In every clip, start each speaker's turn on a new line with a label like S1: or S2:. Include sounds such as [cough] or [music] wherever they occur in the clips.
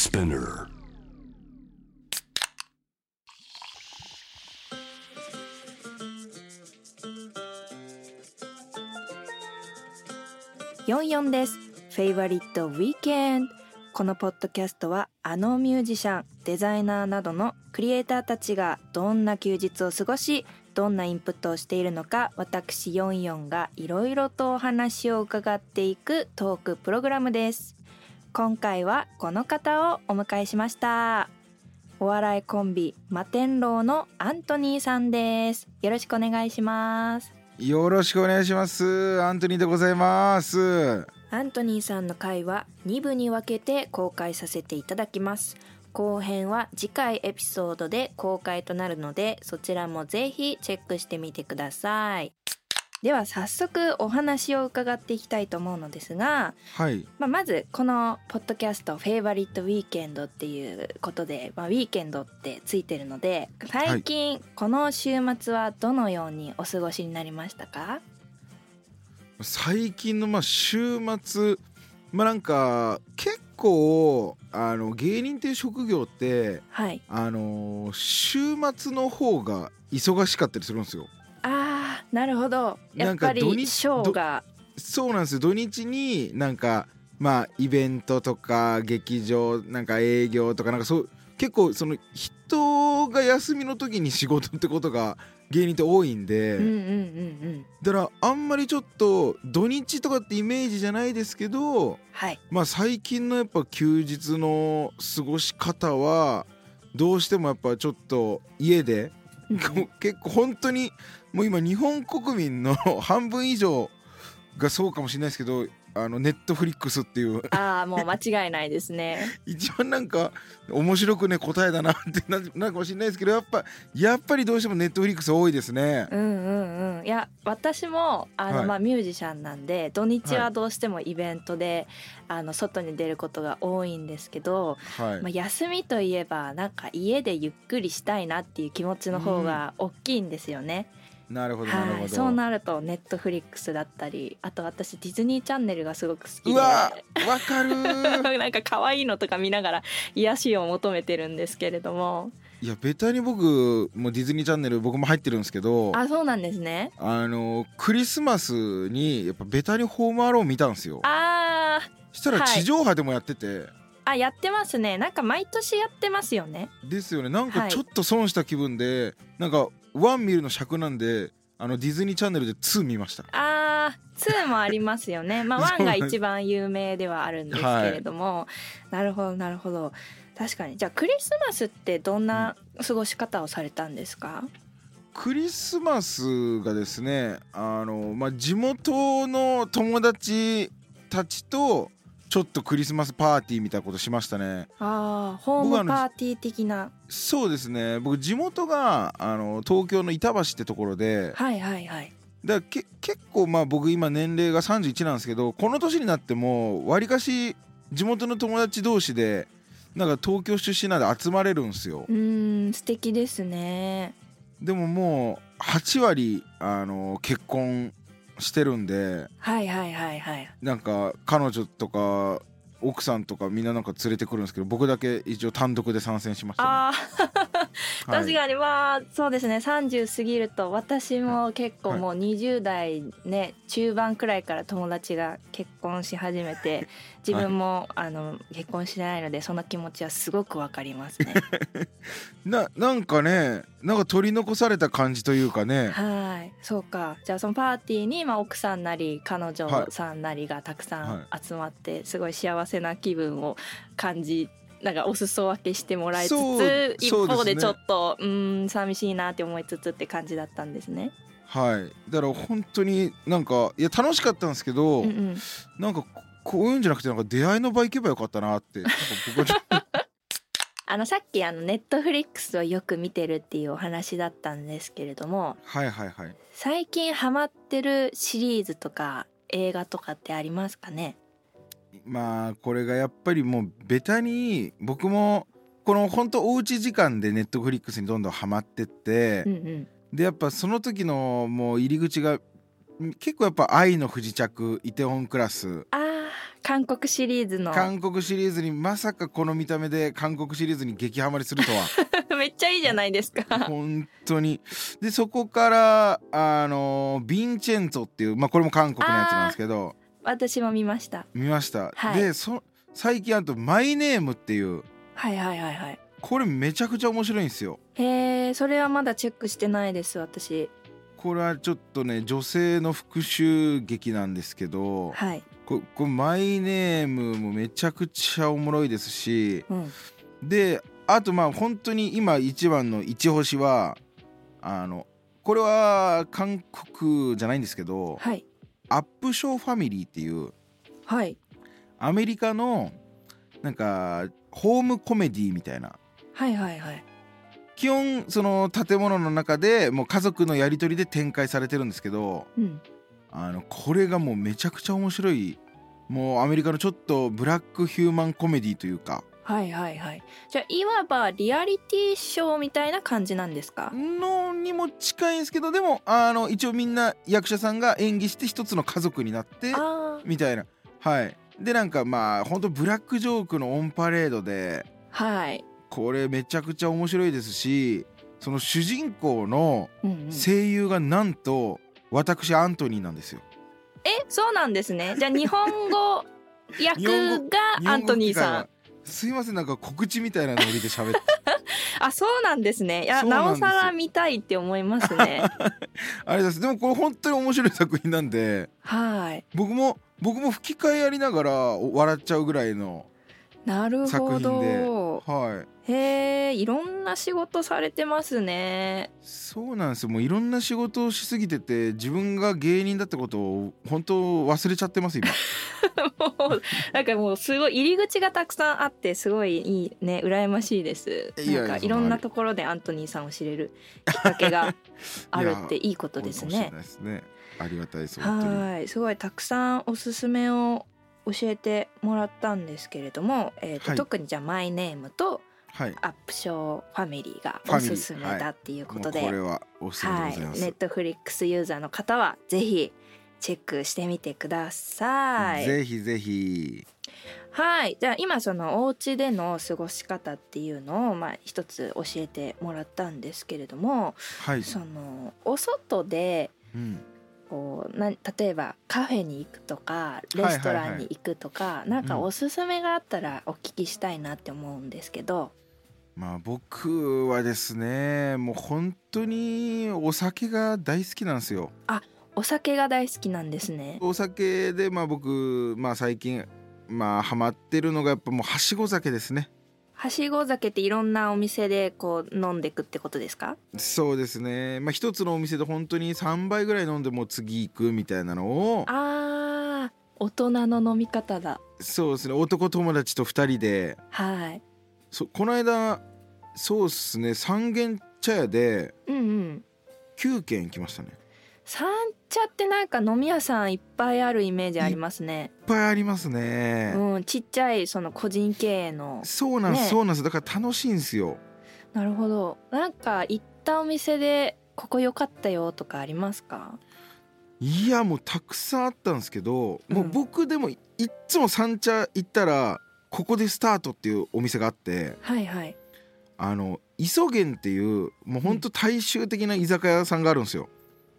S1: Spinner.
S2: 44です。フェイバリットウィーケンド。このポッドキャストはあのミュージシャン、デザイナーなどのクリエイターたちがどんな休日を過ごし、どんなインプットをしているのか、私44がいろいろとお話を伺っていくトークプログラムです。今回はこの方をお迎えしました。お笑いコンビ摩天楼のアントニーさんです。よろしくお願いします。
S3: よろしくお願いします。アントニーでございます。
S2: アントニーさんの回は2部に分けて公開させていただきます後編は次回エピソードで公開となるのでそちらもぜひチェックしてみてくださいでは早速お話を伺っていきたいと思うのですが、
S3: はい。
S2: まあ、まずこのポッドキャスト「フェイバリットウィーケンド」っていうことで、まあ、ウィーケンドってついてるので最近この週末はどのようにお過ごしになりましたか？
S3: 最近のまあ週末、まあなんか結構あの芸人っていう職業って
S2: はい
S3: あの週末の方が忙しかったりするんですよ。
S2: なるほどや
S3: な
S2: っぱ
S3: んか土日
S2: りショーが
S3: そうなんですよ。土日になんかまあイベントとか劇場なんか営業とかなんかそう結構その人が休みの時に仕事ってことが芸人って多いんで。
S2: うんうんうんうん
S3: だからあんまりちょっと土日とかってイメージじゃないですけど
S2: はい
S3: まあ最近のやっぱ休日の過ごし方はどうしてもやっぱちょっと家で結構本当にもう今日本国民の半分以上がそうかもしれないですけどあのネットフリックスっていう。
S2: ああもう間違いないですね。[laughs]
S3: 一番なんか面白くね答えだなってななるかもしれないですけどやっぱやっぱりどうしてもネットフリックス多いですね。
S2: うんうんうん。いや私もあの、
S3: はい。
S2: まあミュージシャンなんで土日
S3: は
S2: はい。どうしてもイベントで、あの外に出ることが多いんですけど、
S3: はい。
S2: まあ、休みといえばなんか家でゆっくりしたいなっていう気持ちの方が大きいんですよね。
S3: なるほどなるほど。
S2: はい、そうなるとネットフリックスだったりあと私ディズニーチャンネルがすごく好きで。
S3: うわわかる。ー [laughs]
S2: なんか可愛いのとか見ながら癒しを求めてるんですけれども。
S3: いやベタに僕もディズニーチャンネル僕も入ってるんですけどあ
S2: あそうなんですね。
S3: のクリスマスにやっぱベタにホームアローン見たんですよ。
S2: あー
S3: したら
S2: はい。
S3: 地上波でもやってて、
S2: あやってますね。なんか毎年やってますよね。
S3: ですよね。なん
S2: はい。
S3: かちょっと損した気分で、なんか1見るの尺なんであのディズニーチャンネルで2見ました。
S2: あー2もありますよね。まあ [laughs] 1が一番有名ではあるんですけれども、なるほどなるほど。確かに。じゃあクリスマスってどんな過ごし方をされたんですか、
S3: クリスマスがですねあの、まあ、地元の友達たちとちょっとクリスマスパーティーみたいなことしましたね。
S2: ああホームパーティー的な
S3: そうですね。僕地元があの東京の板橋ってところで
S2: はいはいはい。
S3: だけ結構まあ僕今年齢が31なんですけどこの年になってもわりかし地元の友達同士でなんか東京出身なんで集まれるんですよ。
S2: うーん素敵ですね。
S3: でももう8割あの結婚してるんで
S2: はいはいはいはい。
S3: なんか彼女とか奥さんとかみんななんか連れてくるんですけど僕だけ一応単独で参戦しました、ね。
S2: 確かにまあそうですね30過ぎると私も結構もう20代ね中盤くらいから友達が結婚し始めて自分もあの結婚してないのでその気持ちはすごくわかりますね。[laughs]
S3: ななんかねなんか取り残された感じというかね。
S2: はい。そうか。じゃあそのパーティーにまあ奥さんなり彼女
S3: はい
S2: さんなりがたくさん
S3: は
S2: 集まってすごい幸せな気分を感じなんかお裾分けしてもらいつつ一方でちょっとうーん寂しいなって思いつつって感じだったんですね。
S3: はい。だから本当になんかいや楽しかったんですけど、
S2: うんうん。
S3: なんかここういうんじゃなくてなんか出会いの場行けばよかったなって僕は [laughs]
S2: あのさっきあのネットフリックスをよく見てるっていうお話だったんですけれども
S3: はいはいはい。
S2: 最近ハマってるシリーズとか映画とかってありますかね？
S3: まあこれがやっぱりもうベタに僕もこの本当おうち時間でネットフリックスにどんどんハマってって、
S2: うんうん。
S3: でやっぱその時のもう入り口がん結構やっぱ「愛の不時着」「イテウォンクラス。
S2: あー韓国シリーズの。
S3: 韓国シリーズにまさかこの見た目で韓国シリーズに激ハマりするとは。[laughs]
S2: めっちゃいいじゃないですか。
S3: 本当に。でそこからあのヴィンチェンツォっていうまあこれも韓国のやつなんですけど
S2: 私も見ました。
S3: 見ました、
S2: はい。
S3: でそ最近あと「マイネーム」っていう。
S2: はいはいはいはい。
S3: これめちゃくちゃ面白いんですよ。
S2: へえそれはまだチェックしてないです私。
S3: これはちょっとね女性の復讐劇なんですけど
S2: はい。
S3: ここマイネームもめちゃくちゃおもろいですし
S2: うん。
S3: であとまあ本当に今一番の一星はあのこれは韓国じゃないんですけど
S2: はい
S3: アップショーファミリーっていう
S2: はい。
S3: アメリカのなんかホームコメディみたいな。
S2: はいはいはい。
S3: 基本その建物の中でもう家族のやり取りで展開されてるんですけど
S2: うん。
S3: あのこれがもうめちゃくちゃ面白い。もうアメリカのちょっとブラックヒューマンコメディというか
S2: はいはいはい。じゃあいわばリアリティショーみたいな感じなんですか？
S3: のにも近いんですけどでもあの一応みんな役者さんが演技して一つの家族になってみたいな。はい。でなんかまあほんとブラックジョークのオンパレードで
S2: はい。
S3: これめちゃくちゃ面白いですしその主人公の声優がなんと私アントニーなんですよ。
S2: えそうなんですね。じゃあ日本語役がアントニーさん
S3: すいませんなんか告知みたいなノリで喋って。[laughs]
S2: あそうなんですね。いや
S3: な
S2: おさら見たいって思いますね。[laughs]
S3: あれです。でもこれ本当に面白い作品なんで
S2: はい。
S3: 僕も僕も吹き替えやりながら笑っちゃうぐらいの
S2: なるほど。
S3: はい。
S2: へえいろんな仕事されてますね。
S3: そうなんですよ。もういろんな仕事をしすぎてて自分が芸人だってことを本当忘れちゃってます今。[laughs]
S2: もうなんかもうすごい入り口がたくさんあってすごいいいね羨ましいです。なんかいろんなところでアントニーさんを知れるきっかけが [laughs] あるっていいことですね。
S3: ないですね。ありがたいです
S2: はい。すごいたくさんおすすめを教えてもらったんですけれども、えーと
S3: はい。
S2: 特にじゃあマイネームと
S3: はい。
S2: アップショーファミリーがおすすめだっていうことで、
S3: これはおすすめで
S2: はい
S3: ございます、
S2: ネットフリックスユーザーの方はぜひチェックしてみてください。
S3: ぜひぜひ。
S2: はい。じゃあ今そのお家での過ごし方っていうのをまあ一つ教えてもらったんですけれども
S3: はい、
S2: そのお外で
S3: うん、
S2: こうな例えばカフェに行くとかレストランに行くとか、なんかおすすめがあったらお聞きしたいなって思うんですけど、
S3: まあ僕はですねもう本当にお酒が大好きなんですよ。
S2: お酒が大好きなんですね。
S3: お酒でまあ僕まあ最近まあハマってるのがやっぱもうはしご酒ですね
S2: はしご酒っていろんなお店でこう飲んでくってことですか？
S3: そうですね。まあ一つのお店で本当に3杯ぐらい飲んでもう次行くみたいなのを
S2: あー大人の飲み方だ。
S3: そうですね。男友達と2人で。
S2: はい。
S3: そこの間そうっすね。三軒茶屋で
S2: うんうん。
S3: 9軒行きましたね
S2: 三茶ってなんか飲み屋さんいっぱいあるイメージありますね。
S3: いっぱいありますね、
S2: うんちっちゃいその個人経営の。
S3: そうなんです、
S2: ね。
S3: そうなんです。だから楽しいんですよ。
S2: なるほど。なんか行ったお店でここ良かったよとかありますか？
S3: いやもうたくさんあったんですけど、
S2: うん。
S3: もう僕でもいっつも三茶行ったらここでスタートっていうお店があって
S2: はいはい。
S3: あの磯源っていうもうほんと大衆的な居酒屋さんがあるんですよ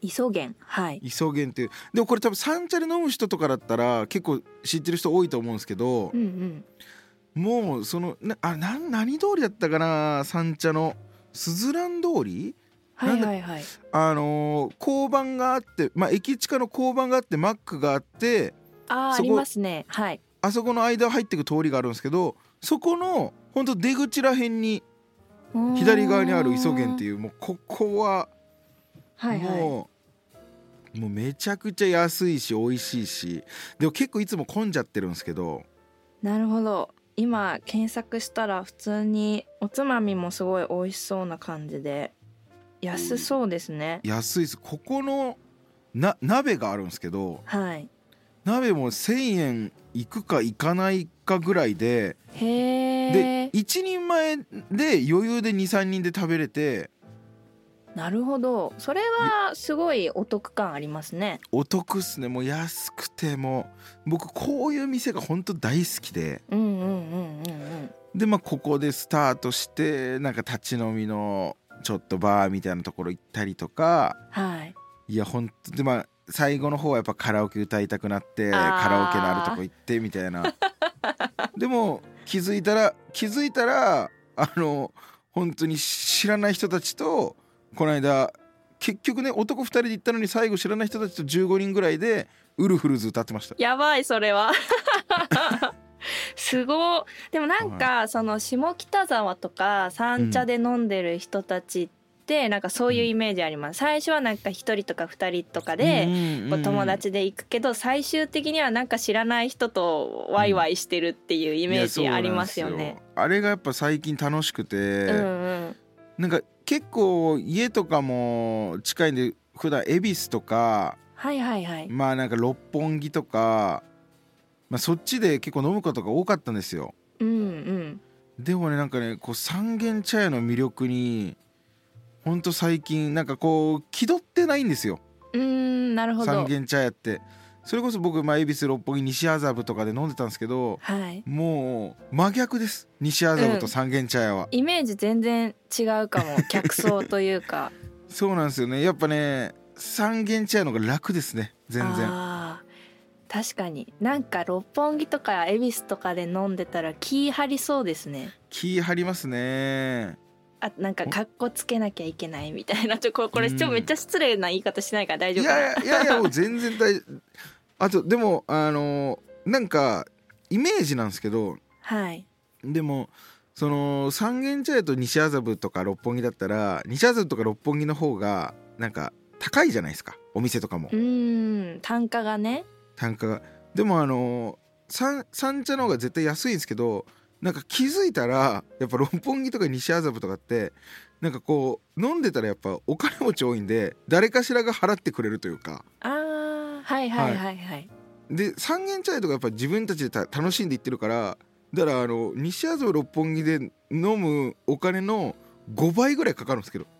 S2: 磯源はい。
S3: 磯源っていう。でもこれ多分三茶で飲む人とかだったら結構知ってる人多いと思うんですけど
S2: うんうん。
S3: もうそのなあなん何通りだったかな？三茶のすずらん通り？
S2: はいはいはい。
S3: あのー交番があってまあ駅近の交番があってマックがあって
S2: あーありますね。はい。
S3: あそこの間を入っていく通りがあるんですけどそこのほんと出口らへん。に左側にある磯源って
S2: いう
S3: もうここは
S2: はいはい。
S3: もうもうめちゃくちゃ安いし美味しいし。でも結構いつも混んじゃってるんですけど。
S2: なるほど。今検索したら普通におつまみもすごい美味しそうな感じで。安そうですね。
S3: 安いです。ここのな鍋があるんですけど
S2: はい。
S3: 鍋も1,000円いくかいかないかぐらいで
S2: へ
S3: で
S2: え
S3: 1人前で余裕で23人で食べれて
S2: なるほど。それはすごいお得感ありますね。
S3: お得っすね。もう安くても。僕こういう店が本当大好きで。
S2: うんうんうんうんうん。
S3: でまあここでスタートしてなんか立ち飲みのちょっとバーみたいなところ行ったりとか。
S2: はい。
S3: いやほんとでまあ最後の方はやっぱカラオケ歌いたくなってカラオケのあるとこ行ってみたいな。[laughs] でも気づいたら気づいたらあの本当に知らない人たちとこの間結局ね男2人で行ったのに最後知らない人たちと15人ぐらいでウルフルズ歌ってました。
S2: やばいそれは。[laughs] すご。いでもなんかその下北沢とか三茶で飲んでる人たちってなんかそういうイメージあります。最初はなんか一人とか二人とかでこう友達で行くけど最終的にはなんか知らない人とワイワイしてるっていうイメージありますよ
S3: いやそうなんあれがやっぱ最近楽しくて、
S2: うんうん。
S3: なんか結構家とかも近いんで普段恵比寿とか
S2: はいはいはい。
S3: まあなんか六本木とか、まあ、そっちで結構飲むことが多かったんですよ
S2: うんうん。
S3: でもねなんかねこう三軒茶屋の魅力にほんと最近なんかこう気取ってないんですよ
S2: うーんなるほど。
S3: 三軒茶屋ってそれこそ僕まあ恵比寿六本木西麻布とかで飲んでたんですけど
S2: はい。
S3: もう真逆です。西麻布と三軒茶屋は、
S2: イメージ全然違うかも。[laughs] 客層というか。
S3: そうなんですよね。やっぱね三軒茶屋の方が楽ですね。全然。
S2: 確かに。なんか六本木とか恵比寿とかで飲んでたら気張りそうですね。
S3: 気張りますね。
S2: あなんかかっこつけなきゃいけないみたいなちょこ。れこれ
S3: うん。
S2: ちょめっちゃ失礼な言い方しないから大
S3: い
S2: 丈夫かな。
S3: やいやいやいや全然大あとでもあのなんかイメージなんですけど
S2: はい。
S3: でもその三軒茶屋と西麻布とか六本木だったら西麻布とか六本木の方がなんか高いじゃないですかお店とかも。
S2: うーん単価がね。
S3: 単価が。でもあの三三茶の方が絶対安いんですけどなんか気づいたらやっぱ六本木とか西麻布とかってなんかこう飲んでたらやっぱお金持ち多いんで誰かしらが払ってくれるというか。
S2: あーはいはいはい。はい、
S3: で三軒茶屋とかやっぱ自分たちでた楽しんでいってるからだからあの西麻布六本木で飲むお金の5倍ぐらいかかるんですけど。[laughs]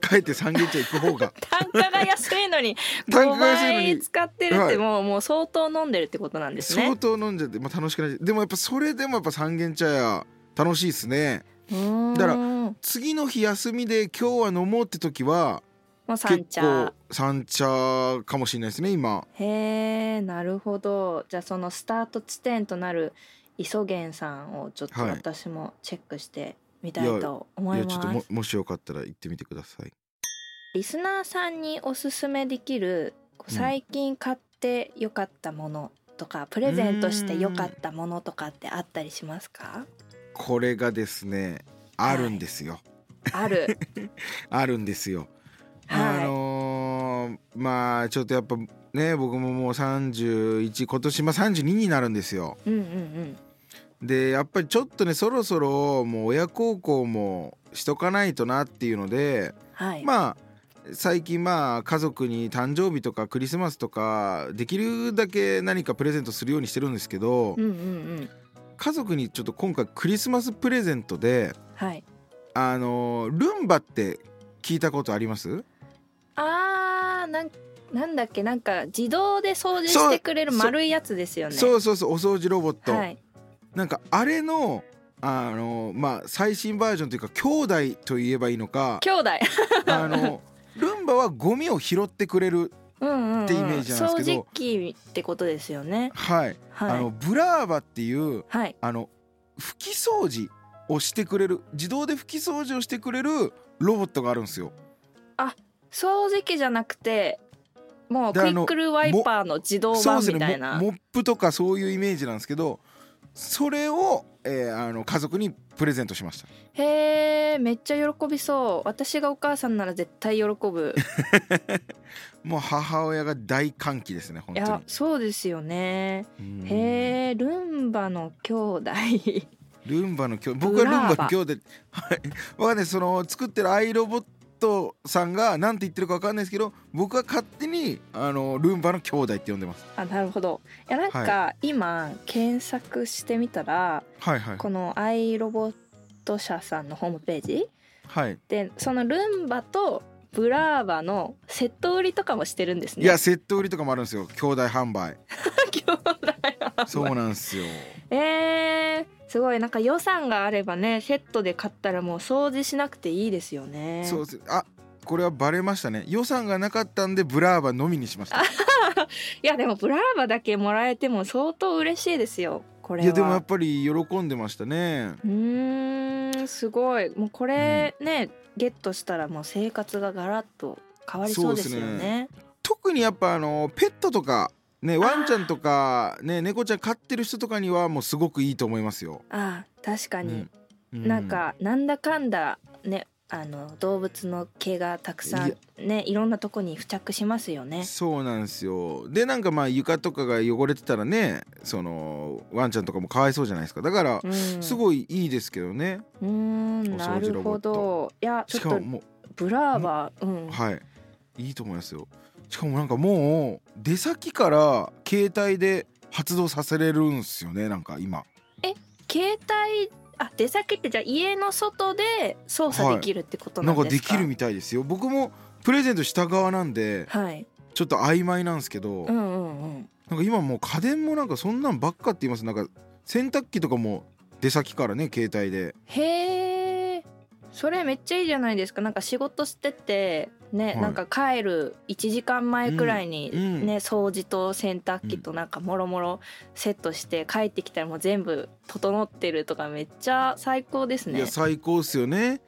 S3: 帰って三軒茶屋行く方が。[laughs]
S2: 単価が安いのに [laughs]
S3: 単価
S2: 5
S3: が安いのに。
S2: 倍使ってるっ
S3: はい。
S2: てもう,、もう相当飲んでるってことなんですね。
S3: 相当飲んじゃって、まあ、楽しくないでもやっぱそれでもやっぱ三軒茶屋楽しいですね。だから
S2: も
S3: 次の日休みで今日は飲もうって時は
S2: う三
S3: 結
S2: 茶
S3: 構三茶。かもしれないですね今。
S2: へえなるほど。じゃあそのスタート地点となる磯源さんをちょっと
S3: はい。
S2: 私もチェックしてみたいと思い
S3: いや
S2: ます、
S3: ちょっとももしよかったら行ってみてください。
S2: リスナーさんにおすすめできる最近買ってよかったものとか、プレゼントしてよかったものとかってあったりしますか？
S3: これがですねあるんですよ、
S2: ある。[laughs]
S3: あるんですよ
S2: はい。
S3: あのーまあちょっとやっぱね僕ももう31今年まあ32になるんですよ。
S2: うんうんうん。
S3: でやっぱりちょっとねそろそろもう親孝行もしとかないとなっていうので
S2: はい、
S3: まあ最近まあ家族に誕生日とかクリスマスとかできるだけ何かプレゼントするようにしてるんですけど、
S2: うんうんうん。
S3: 家族にちょっと今回クリスマスプレゼントで
S2: はい。
S3: あのールンバって聞いたことあります？
S2: あーなんなんだっけなんか自動で掃除してくれる丸いやつですよね。
S3: そうそうそうお掃除ロボット、
S2: はい。
S3: なんかあれのあのまあ最新バージョンというか兄弟と言えばいいのか。
S2: 兄弟。[laughs]
S3: あのルンバはゴミを拾ってくれるってイメージなんですけど。
S2: 掃除機ってことですよね。
S3: はい、
S2: はい。
S3: あのブラーバっていう
S2: はい。
S3: あの拭き掃除をしてくれる自動で拭き掃除をしてくれるロボットがあるんですよ
S2: 掃除機じゃなくてもうクイックルワイパーの自動版みたいな、
S3: モモップとかそういうイメージなんですけどそれを、えーあの家族にプレゼントしました。
S2: へえめっちゃ喜びそう。私がお母さんなら絶対喜ぶ。[laughs]
S3: もう母親が大歓喜ですね本当に。
S2: いやそうですよね。
S3: うん。
S2: へえルンバの兄弟。
S3: ルンバの兄弟。僕はルンバの兄弟。はい。わかんないその作ってるアイロボットさんが何て言ってるかわかんないですけど僕は勝手にあのルンバの兄弟って呼んでます。
S2: あなるほど。いやなんか、今検索してみたら
S3: はいはい。
S2: このアイロボット社さんのホームページ
S3: はい。
S2: でそのルンバとブラーバのセット売りとかもしてるんですね。
S3: いやセット売りとかもあるんですよ。兄弟販売。[laughs]
S2: 兄弟
S3: そうなんですよ。
S2: えー、すごいなんか予算があればねセットで買ったらもう掃除しなくていいですよね。
S3: そうです。あこれはバレましたね。予算がなかったんでブラーバのみにしました。[laughs]
S2: いやでもブラーバだけもらえても相当嬉しいですよこれは。い
S3: やでもやっぱり喜んでましたね。
S2: うーんすごい。もうこれね、ゲットしたらもう生活がガラッと変わりそうですよね。
S3: 特にやっぱあのペットとかねワンちゃんとかね猫ちゃん飼ってる人とかにはもうすごくいいと思いますよ。
S2: ああ確かに、
S3: う
S2: なんかなんだかんだねあの動物の毛がたくさ
S3: い
S2: んねいろんなとこに付着しますよね。
S3: そうなんですよ。でなんかまあ床とかが汚れてたらねそのワンちゃんとかもかわいそうじゃないですか。だから
S2: うん。
S3: すごいいいですけどね、
S2: うーんなるほど。いやちょっとブラーバーうん。
S3: うはい。いいと思いますよしかもなんかもう出先から携帯で発動させれるんすよねなんか今。
S2: 携帯あ出先ってじゃあ家の外で操作できるってことな
S3: なんん
S2: ですか、
S3: かできるみたいですよ。僕もプレゼントした側なんで
S2: はい。
S3: ちょっと曖昧なんですけど、
S2: うんうんうん。
S3: なんか今もう家電もなんかそんなんばっかって言います。なんか洗濯機とかも出先からね携帯で。
S2: へえそれめっちゃいいじゃないですか。なんか仕事しててね、
S3: はい。
S2: なんか帰る1時間前くらいに
S3: うんうん。
S2: ね、掃除と洗濯機となんかもろもろセットして帰ってきたらもう全部整ってるとかめっちゃ最高ですね。
S3: いや最高っすよね。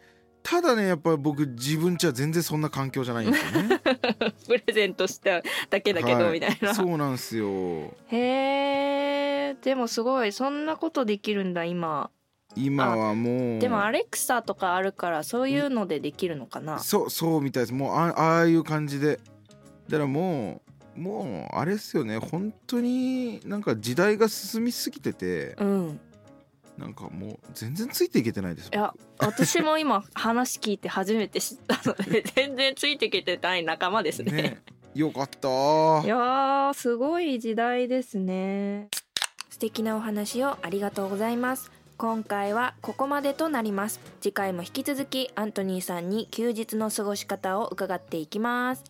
S3: ただねやっぱ僕自分ちは全然そんな環境じゃないんですよね。[laughs]
S2: プレゼントしただけだけど、
S3: はい。
S2: みたいな。
S3: そうなんですよ。
S2: へえでもすごいそんなことできるんだ今
S3: 今はもう。
S2: でもアレクサとかあるからそういうのでできるのかな？
S3: そうそうみたいです。もうあああいう感じで。だからもうもうあれっすよね。本当になんか時代が進みすぎてて。
S2: うん。
S3: なんかもう全然ついていけてないです
S2: いや私も今 [laughs] 話聞いて初めて知ったので [laughs] 全然ついてきてない仲間ですね。
S3: ね。よかった。
S2: いやーすごい時代ですね。素敵なお話をありがとうございます今回はここまでとなります。次回も引き続きアントニーさんに休日の過ごし方を伺っていきます。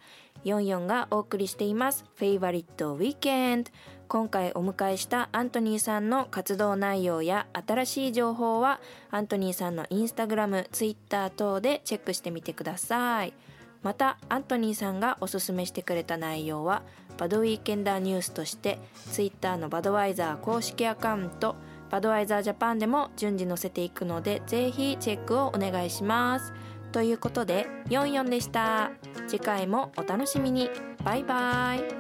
S2: 44がお送りしていますフェイバリットウィーケンド今回お迎えしたアントニーさんの活動内容や新しい情報はアントニーさんのインスタグラム、ツイッター等でチェックしてみてください。またアントニーさんがおすすめしてくれた内容はバドウィーケンダーニュースとしてツイッターのバドワイザー公式アカウントバドワイザージャパンでも順次載せていくのでぜひチェックをお願いします。ということで44でした。次回もお楽しみに。バイバイ。